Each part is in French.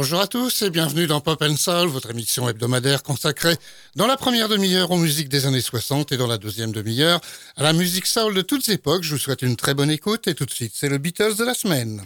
Bonjour à tous et bienvenue dans Pop and Soul, votre émission hebdomadaire consacrée dans la première demi-heure aux musiques des années 60 et dans la deuxième demi-heure à la musique soul de toutes époques. Je vous souhaite une très bonne écoute et tout de suite, c'est le Beatles de la semaine.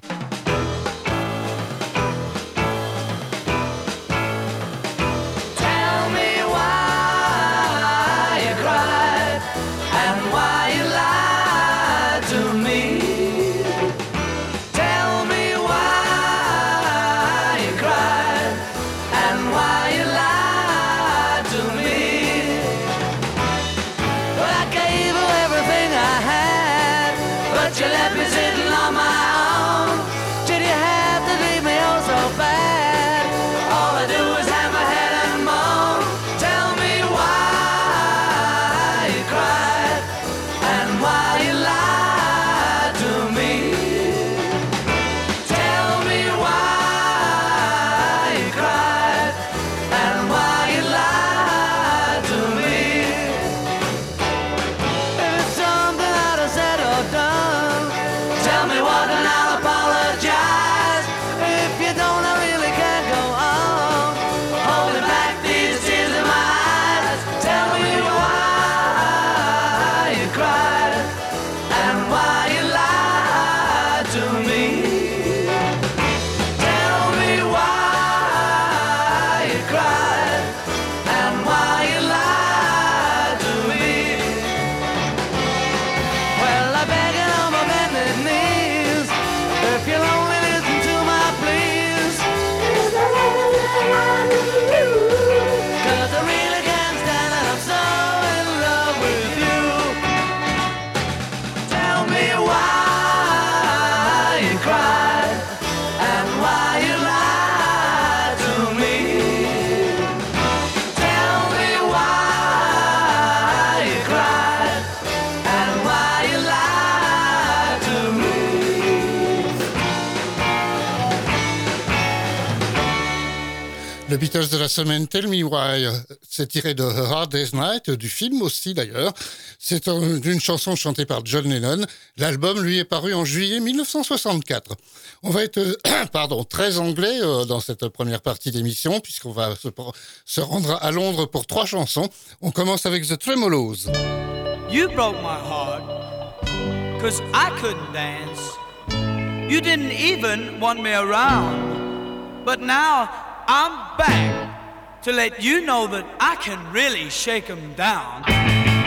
De la semaine Tell Me Why, c'est tiré de Hard Day's Night, du film aussi d'ailleurs. C'est une chanson chantée par John Lennon. L'album lui est paru en juillet 1964. On va être, pardon, très anglais euh, dans cette première partie d'émission puisqu'on va se, se, rendre à Londres pour trois chansons. On commence avec The Tremolos. You broke my heart cause I couldn't dance. You didn't even want me around. But now I'm back to let you know that I can really shake them down.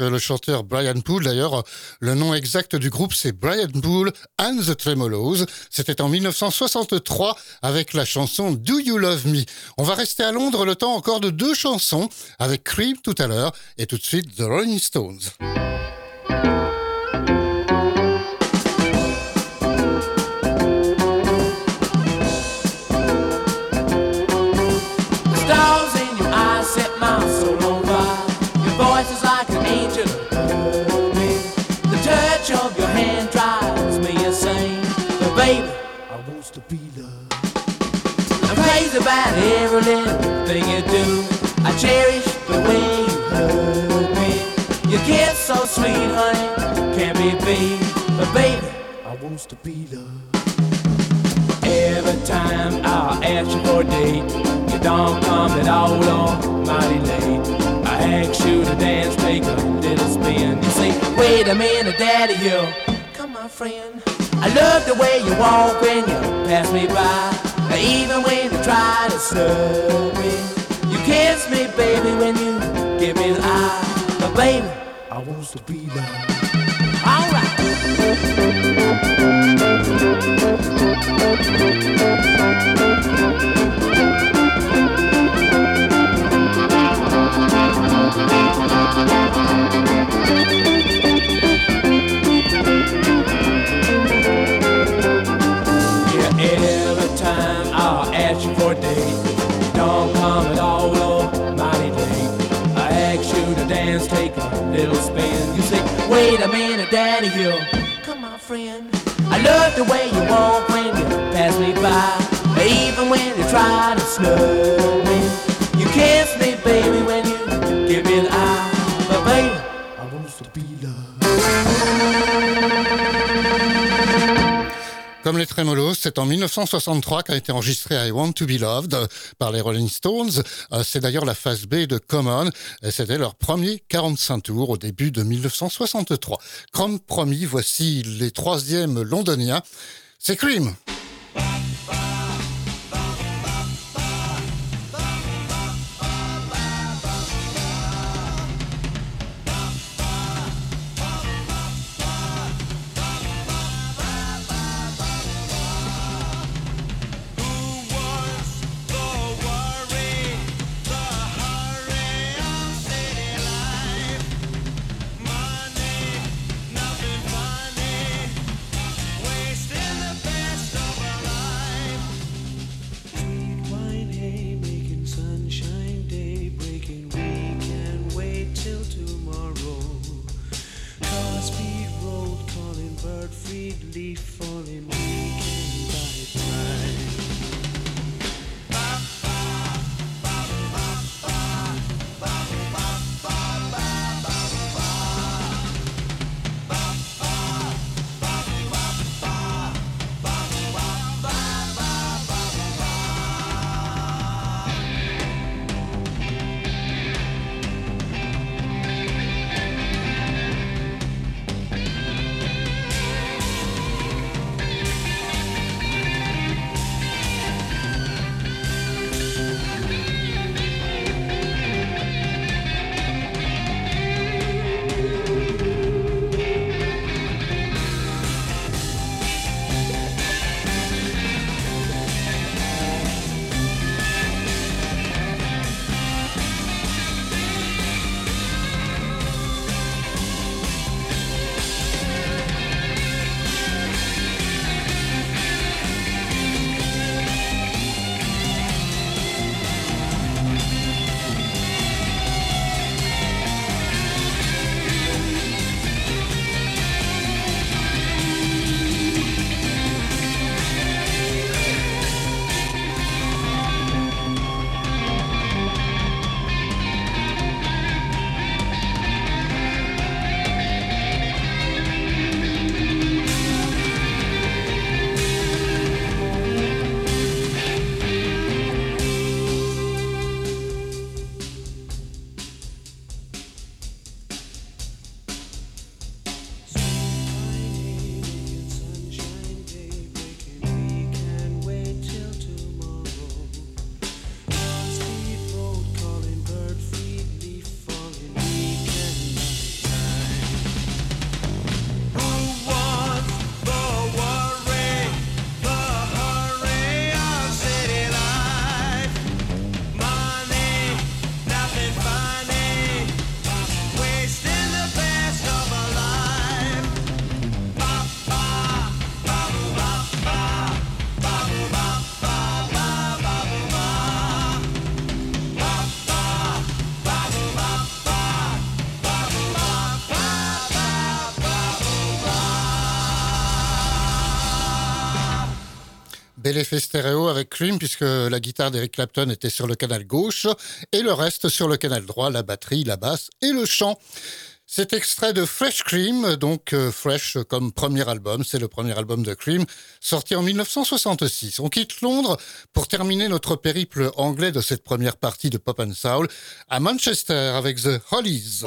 Le chanteur Brian Poole. D'ailleurs, le nom exact du groupe, c'est Brian Poole and the Tremolos. C'était en 1963 avec la chanson Do You Love Me. On va rester à Londres le temps encore de deux chansons avec Cream tout à l'heure et tout de suite The Rolling Stones. About every little thing you do. I cherish the way you hug me. Your kiss oh, so sweet, honey, can't be beat. But baby, I want to be loved. Every time I ask you for a date, you don't come at all or mighty late. I ask you to dance, take a little spin. You say, wait a minute, daddy, you come my friend. I love the way you walk when you pass me by. Even when you try to snub me, you kiss me, baby, when you give me the eye. But baby, I want to be loved. All wait a minute, Daddy, you come on, friend. I love the way you walk when you pass me by, even when you try to snub me. You kiss me, Comme les Tremolos, c'est en 1963 qu'a été enregistré I Want to Be Loved par les Rolling Stones. Euh, c'est d'ailleurs la phase B de Common et c'était leur premier 45 tours au début de 1963. Comme promis, voici les troisièmes londoniens. C'est Cream. Bel effet stéréo avec Cream puisque la guitare d'Eric Clapton était sur le canal gauche et le reste sur le canal droit, la batterie, la basse et le chant. C'est extrait de Fresh Cream, donc euh, Fresh comme premier album, c'est le premier album de Cream, sorti en 1966. On quitte Londres pour terminer notre périple anglais de cette première partie de Pop and Soul à Manchester avec The Hollies.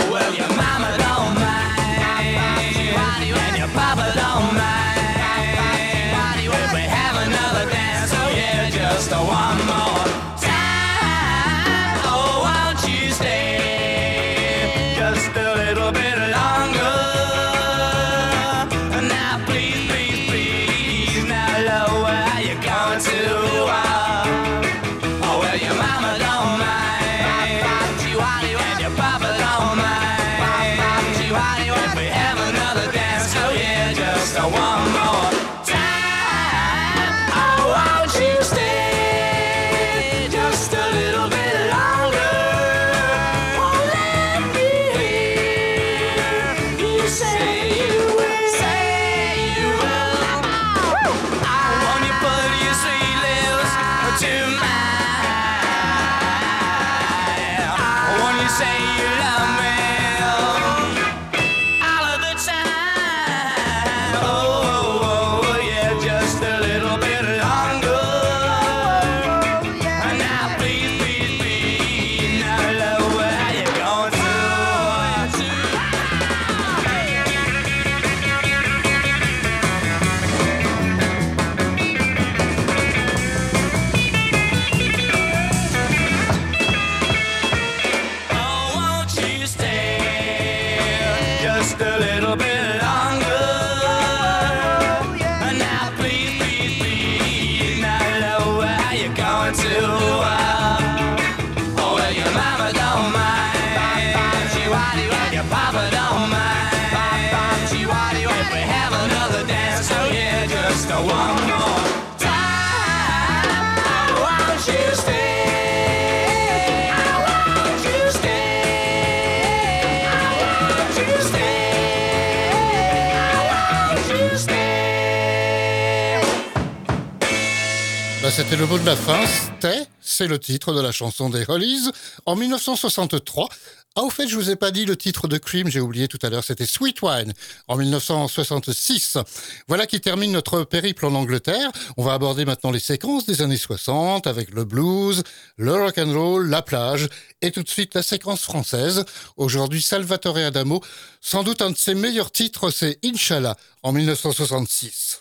C'était le mot de la fin. Stay, c'est le titre de la chanson des Hollies en 1963. Ah, au fait, je vous ai pas dit le titre de Cream, j'ai oublié tout à l'heure, c'était Sweet Wine en 1966. Voilà qui termine notre périple en Angleterre. On va aborder maintenant les séquences des années 60 avec le blues, le rock and roll, la plage et tout de suite la séquence française. Aujourd'hui, Salvatore Adamo. Sans doute un de ses meilleurs titres, c'est Inch'Allah en 1966.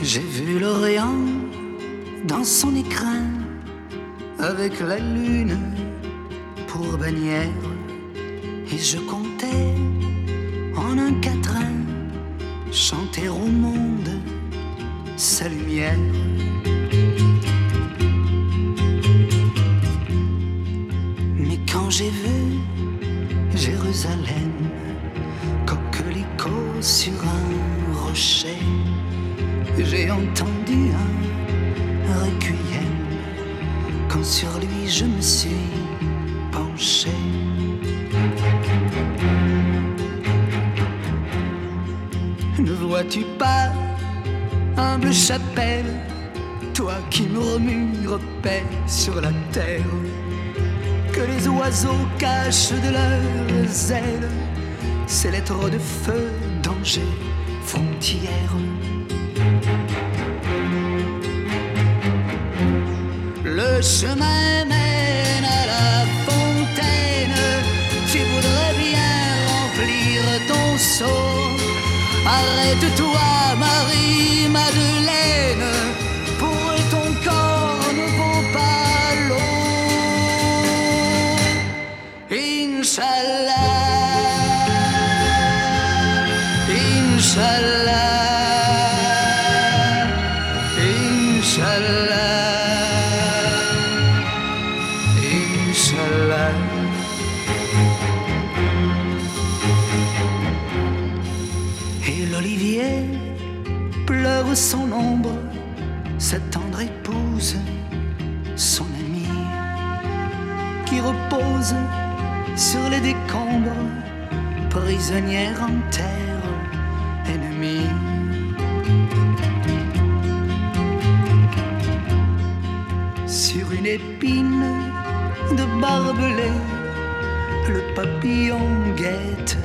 J'ai vu l'Orient dans son écrin avec la lune pour bannière et je comptais en un quatrain chanter au monde sa lumière. Entendu un requiem quand sur lui je me suis penché. Ne vois-tu pas, humble chapelle, toi qui murmures paix sur la terre, que les oiseaux cachent de leurs ailes ces lettres de feu, danger, frontières le chemin mène à la fontaine. Tu voudrais bien remplir ton seau. Arrête-toi, Marie-Madeleine, en terre ennemie. Sur une épine de barbelé, le papillon guette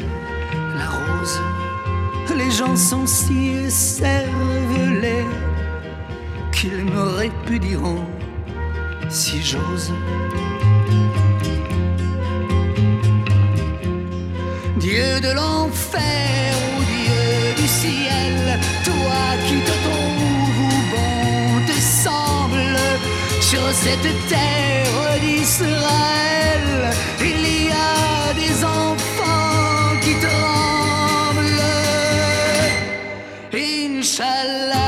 la rose. Les gens sont si cervelés qu'ils me répudieront si j'ose. Dieu de l'enfer, ô Dieu du ciel, toi qui te trouves bon te semble, sur cette terre d'Israël, il y a des enfants qui tremblent. Inch'Allah,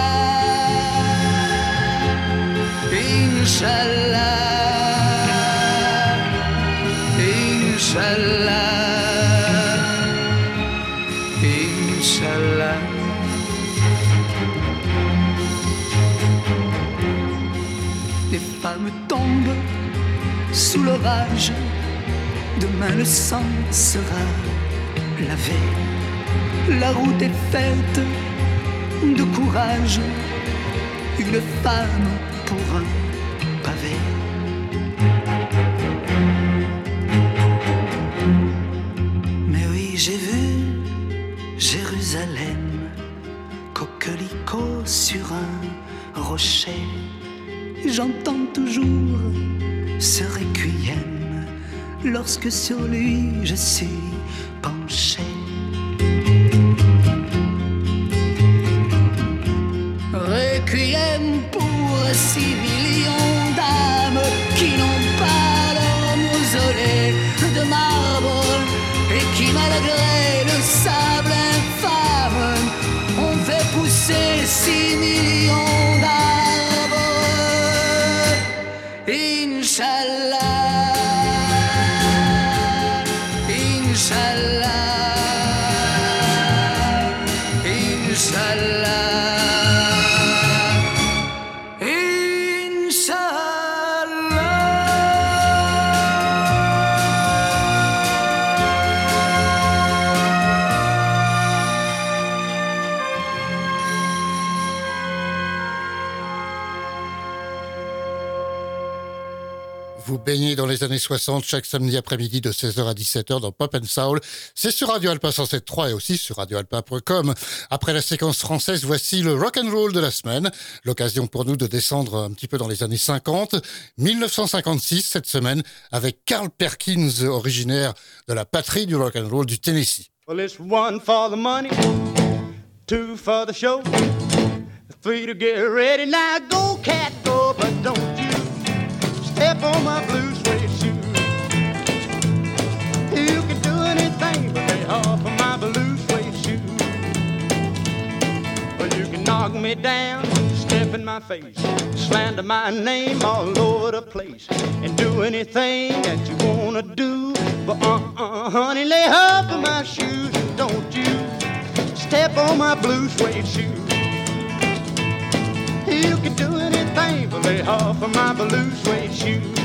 Inch'Allah, Les femmes tombent sous l'orage. Demain le sang sera lavé. La route est faite de courage. Une femme pour un pavé. Mais oui, j'ai vu Jérusalem, coquelicot sur un rocher. J'entends toujours ce requiem lorsque sur lui je suis penché. Requiem pour six années 60 chaque samedi après-midi de 16h à 17h dans Pop Soul. C'est sur Radio Alpa 107.3 et aussi sur radioalpa.com. Après la séquence française, voici le rock and roll de la semaine. L'occasion pour nous de descendre un petit peu dans les années 50. 1956 cette semaine avec Carl Perkins, originaire de la patrie du rock and roll du Tennessee. Well, it's one for the money, two for the show, three to get ready. Now go, cat, but don't you step on my blue knock me down, step in my face, slander my name all over the place, and do anything that you wanna do. But uh-uh, honey, lay off of my shoes don't you step on my blue suede shoe. You can do anything but lay off of my blue suede shoe.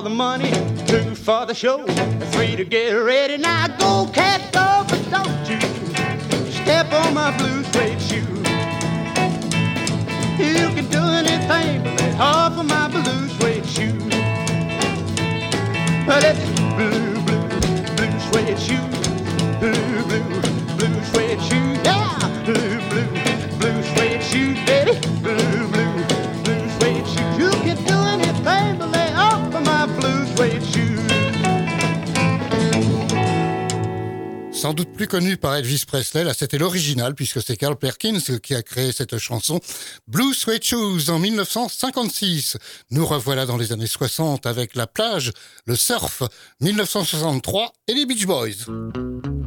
for the money, two for the show, three to get ready. Now go, cat, go, but don't you step on my blue suede shoe. You can do anything but lay off of my blue suede shoe. Well, it's blue, blue, blue suede shoe, blue, blue, Sans doute plus connu par Elvis Presley, là c'était l'original puisque c'est Carl Perkins qui a créé cette chanson Blue Suede Shoes en 1956. Nous revoilà dans les années 60 avec la plage, le surf, 1963 et les Beach Boys.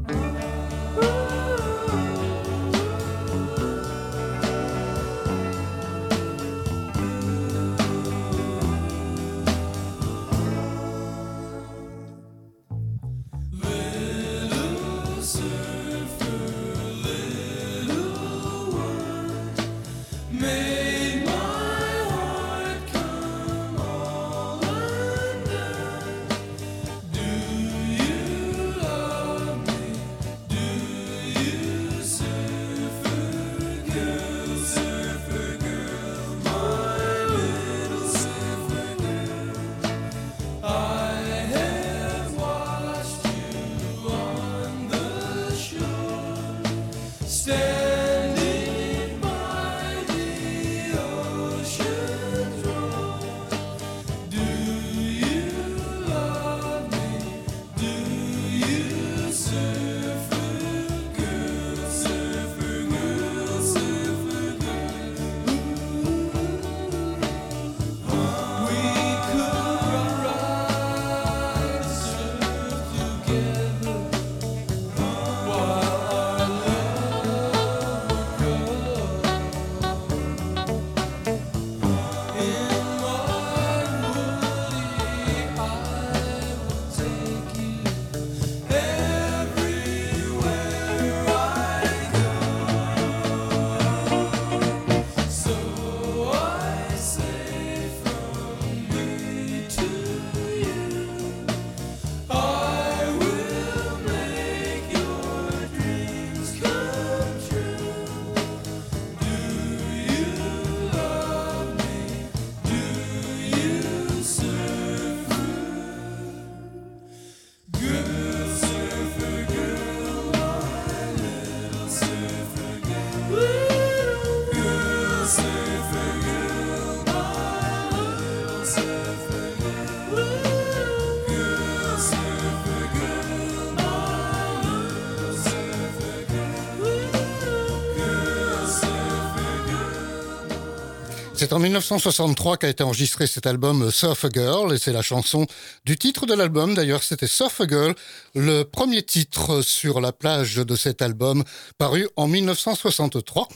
C'est en 1963 qu'a été enregistré cet album Surf Girl et c'est la chanson du titre de l'album. D'ailleurs, c'était Surf Girl, le premier titre sur la plage de cet album paru en 1963.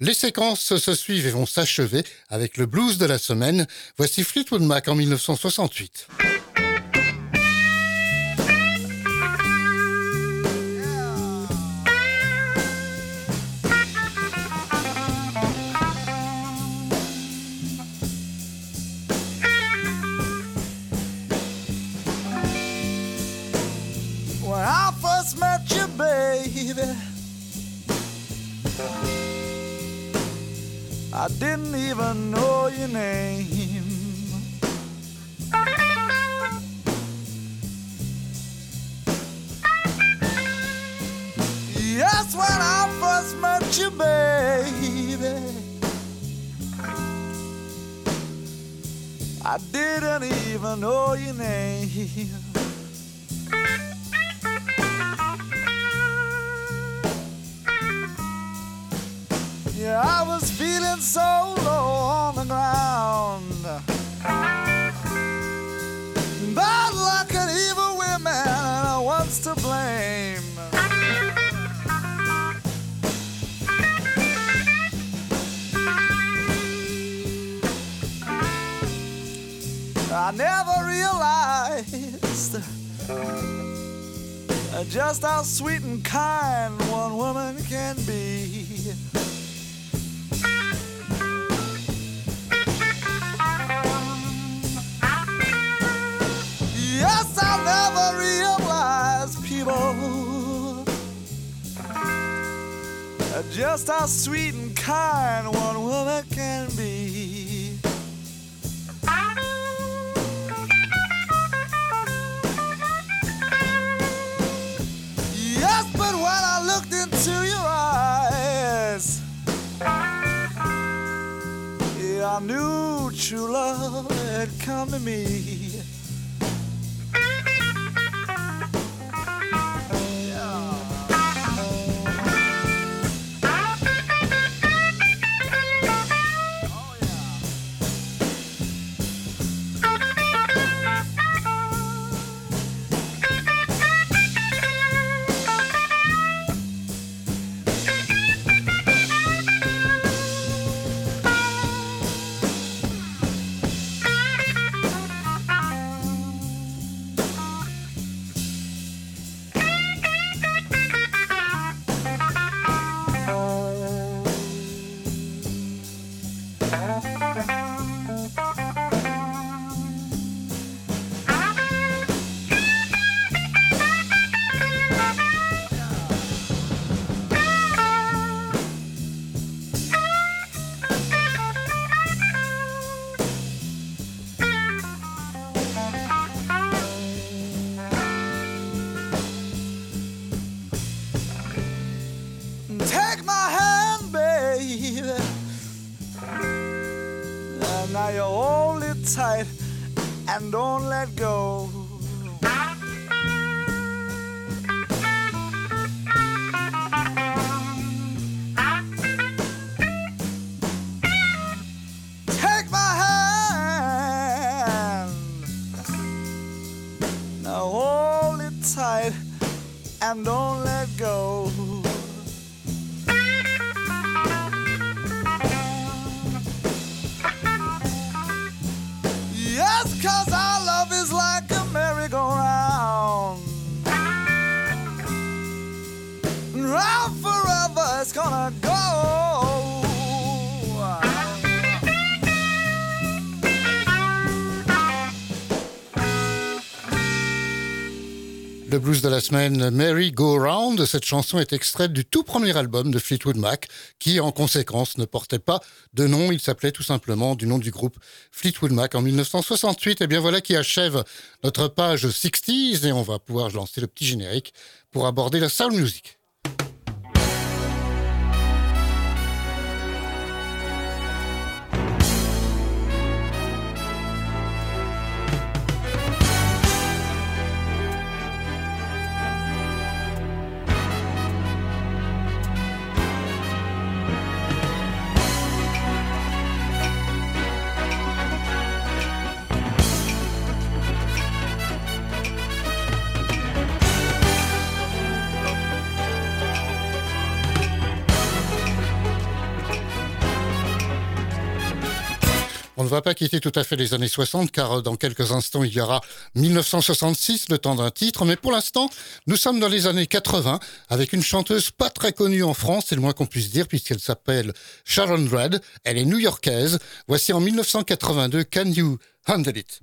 Les séquences se suivent et vont s'achever avec le blues de la semaine. Voici Fleetwood Mac en 1968. Name. just how sweet and kind one woman can be. Yes, but when I looked into your eyes, yeah, I knew true love had come to me. Don't let blues de la semaine, Merry Go Round. Cette chanson est extraite du tout premier album de Fleetwood Mac, qui en conséquence ne portait pas de nom. Il s'appelait tout simplement du nom du groupe Fleetwood Mac en 1968. Et bien voilà qui achève notre page 60s et on va pouvoir lancer le petit générique pour aborder la soul music. Va pas quitter tout à fait les années 60 car dans quelques instants il y aura 1966, le temps d'un titre. Mais pour l'instant, nous sommes dans les années 80 avec une chanteuse pas très connue en France, c'est le moins qu'on puisse dire puisqu'elle s'appelle Sharon Red. Elle est new-yorkaise. Voici en 1982 Can You Handle It?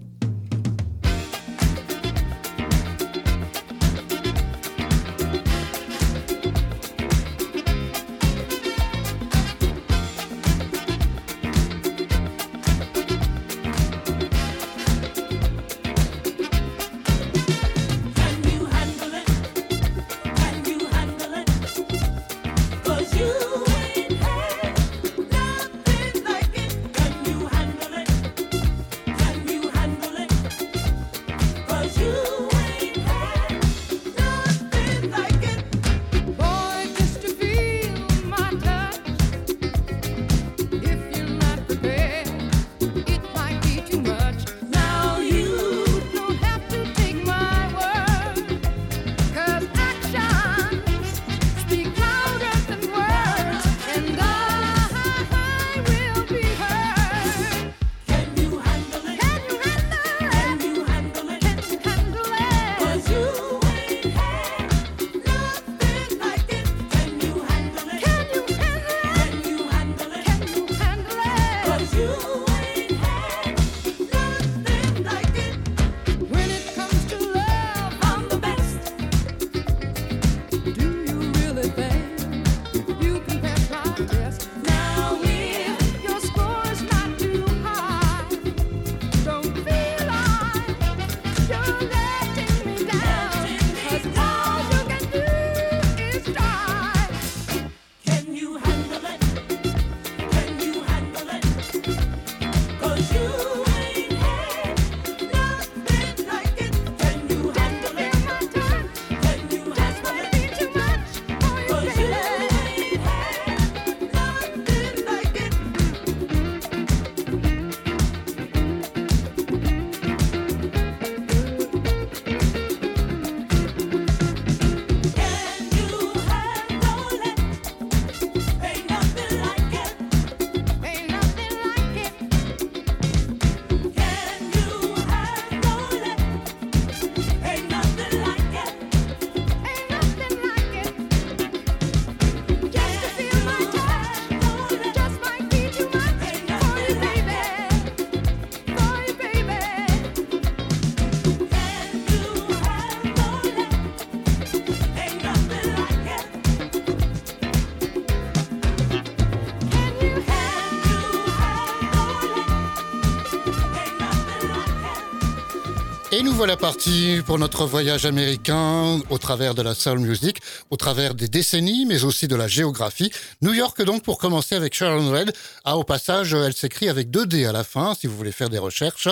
Voilà parti pour notre voyage américain au travers de la soul music, au travers des décennies, mais aussi de la géographie. New York donc pour commencer avec Sharon Red. Ah, au passage, elle s'écrit avec deux D à la fin, si vous voulez faire des recherches.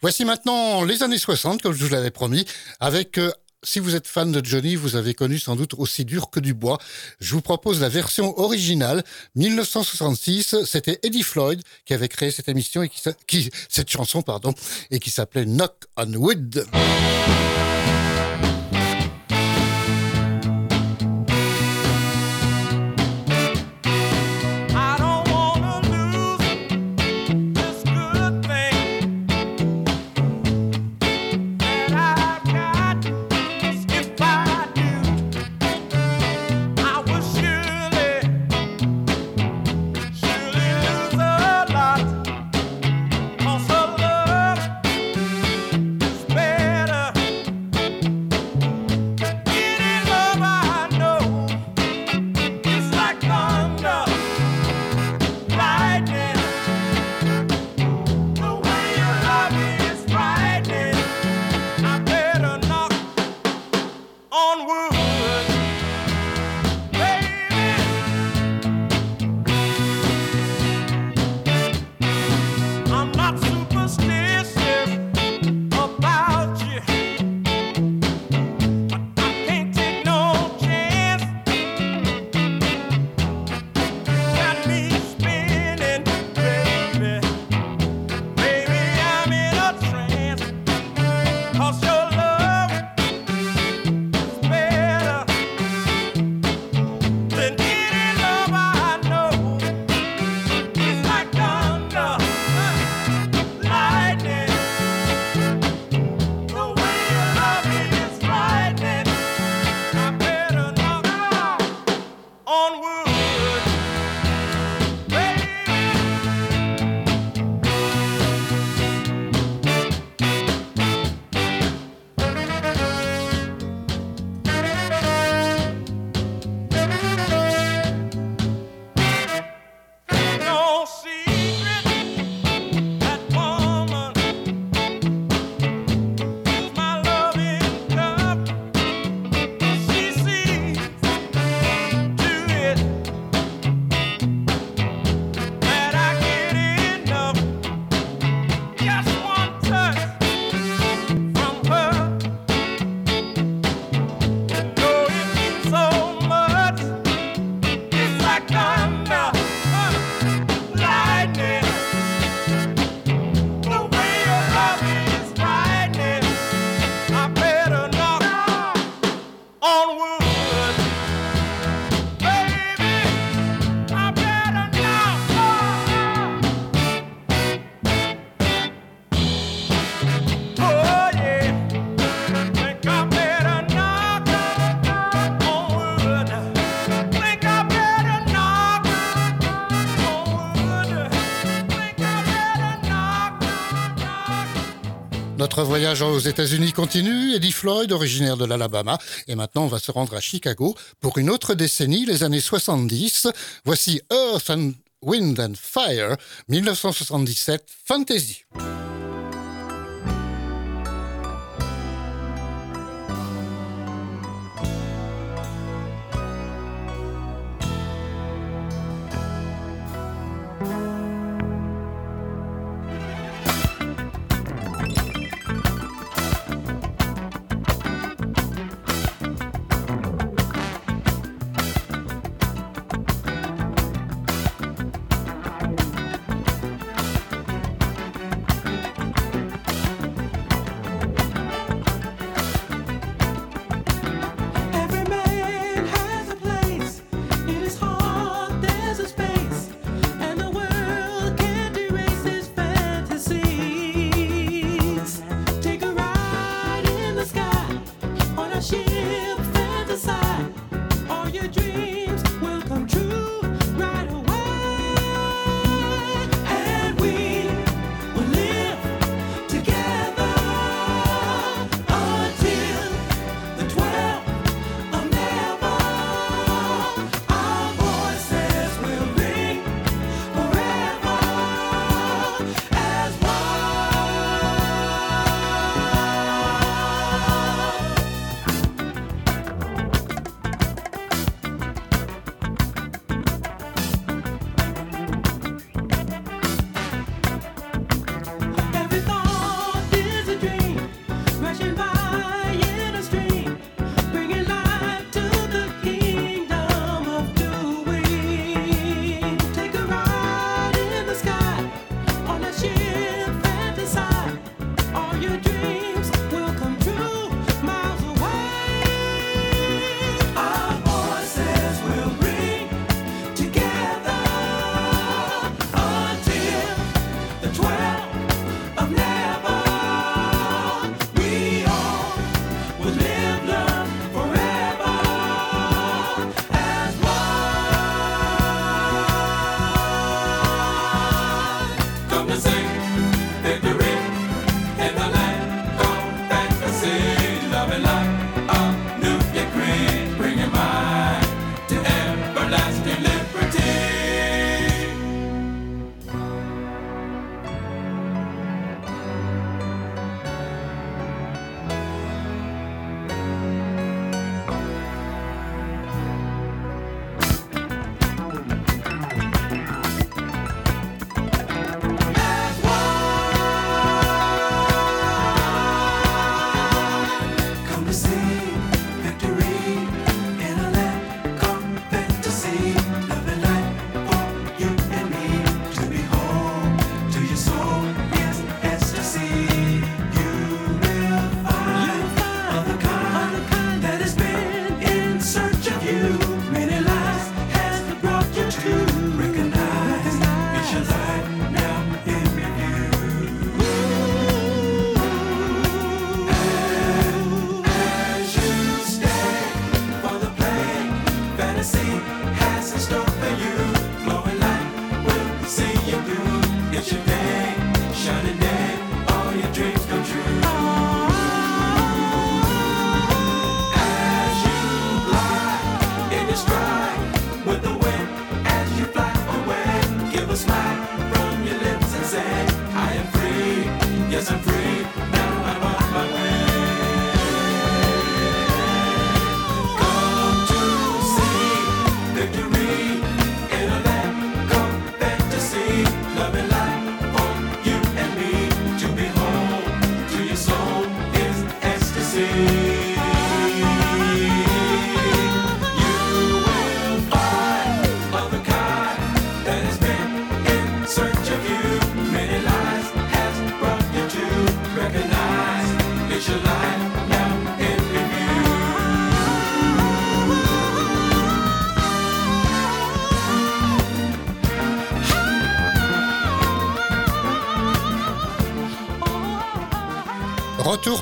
Voici maintenant les années 60, comme je vous l'avais promis, avec euh, si vous êtes fan de Johnny, vous avez connu sans doute aussi dur que du bois. Je vous propose la version originale, 1966. C'était Eddie Floyd qui avait créé cette émission et qui, cette chanson, pardon, et qui s'appelait Knock on Wood. Voyage aux États-Unis continue. Eddie Floyd, originaire de l'Alabama. Et maintenant, on va se rendre à Chicago pour une autre décennie, les années 70. Voici Earth and Wind and Fire, 1977, Fantasy.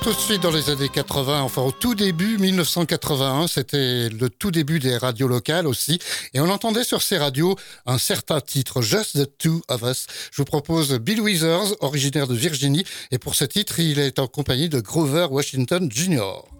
Tout de suite dans les années 80, enfin au tout début 1981, c'était le tout début des radios locales aussi, et on entendait sur ces radios un certain titre, Just the Two of Us. Je vous propose Bill Withers, originaire de Virginie, et pour ce titre, il est en compagnie de Grover Washington Jr.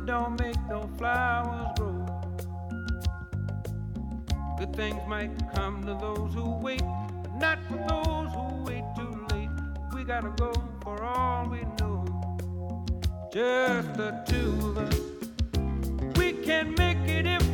it don't make no flowers grow. Good things might come to those who wait, but not for those who wait too late. We gotta go for all we know just the two of us. We can make it if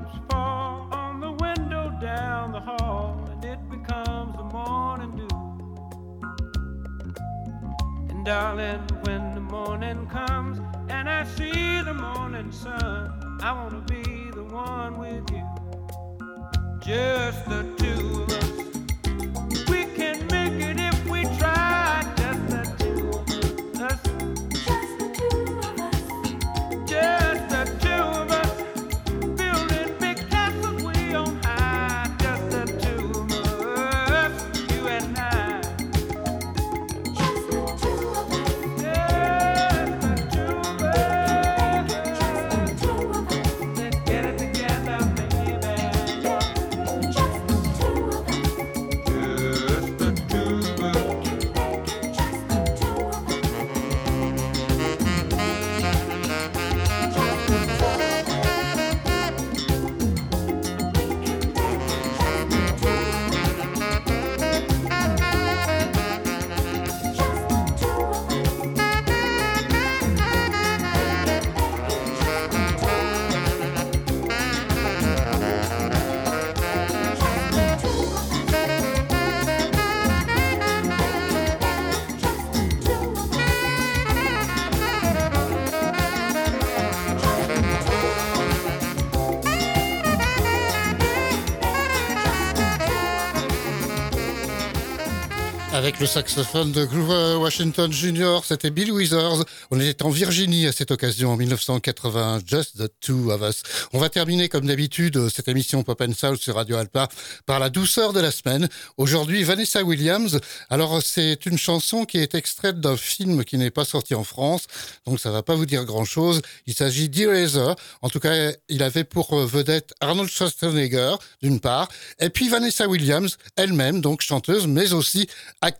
raindrops fall on the window down the hall, and it becomes the morning dew. And darling, Le saxophone de Grover Washington Jr., c'était Bill Withers. On était en Virginie à cette occasion en 1980, Just the Two of Us. On va terminer comme d'habitude cette émission Pop and Soul sur Radio Alpa par la douceur de la semaine. Aujourd'hui, Vanessa Williams. Alors, c'est une chanson qui est extraite d'un film qui n'est pas sorti en France, donc ça va pas vous dire grand-chose. Il s'agit d'Eraser. En tout cas, il avait pour vedette Arnold Schwarzenegger, d'une part, et puis Vanessa Williams, elle-même, donc chanteuse, mais aussi actrice.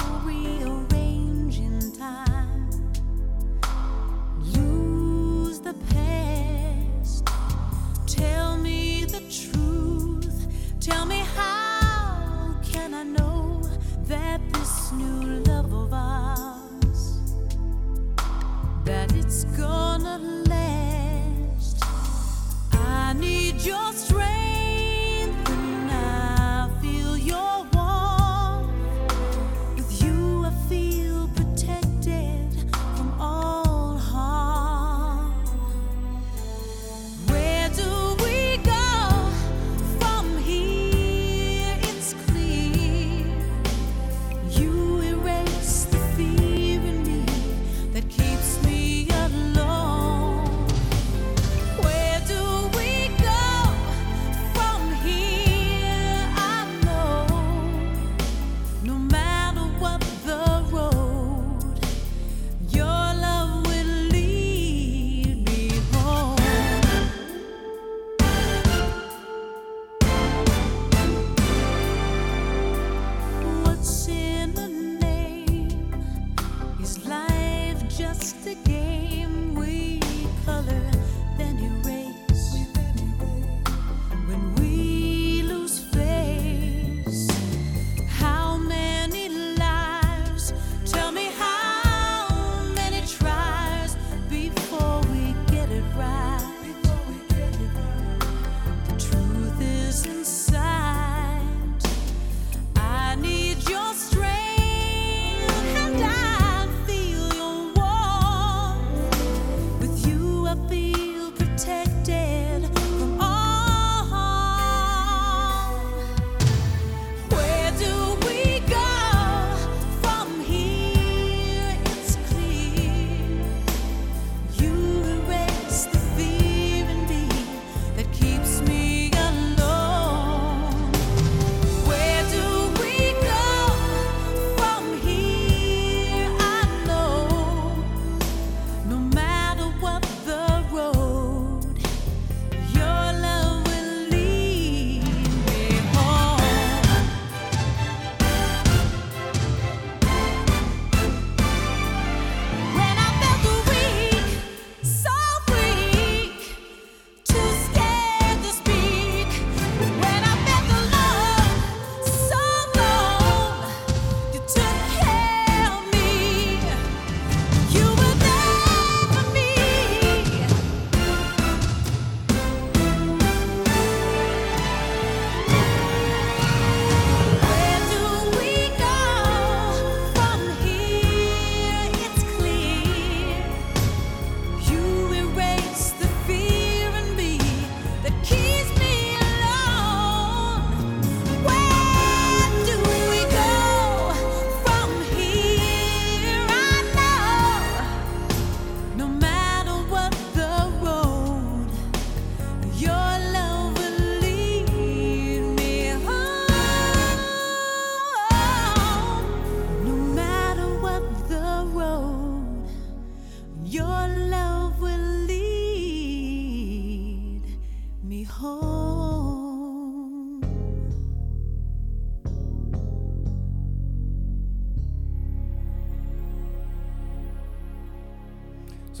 the past. Tell me the truth. Tell me how can I know that this new love.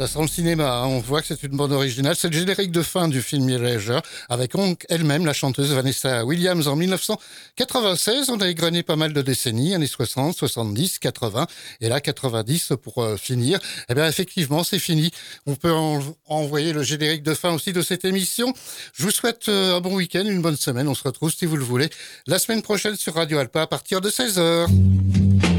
Ça sent le cinéma, hein. on voit que c'est une bande originale. C'est le générique de fin du film Voyager, avec elle-même, la chanteuse Vanessa Williams en 1996. On a égrené pas mal de décennies, années 60, 70, 80, et là 90 pour euh, finir. Eh bien effectivement, c'est fini. On peut en envoyer le générique de fin aussi de cette émission. Je vous souhaite euh, un bon week-end, une bonne semaine. On se retrouve, si vous le voulez, la semaine prochaine sur Radio Alpa à partir de 16h.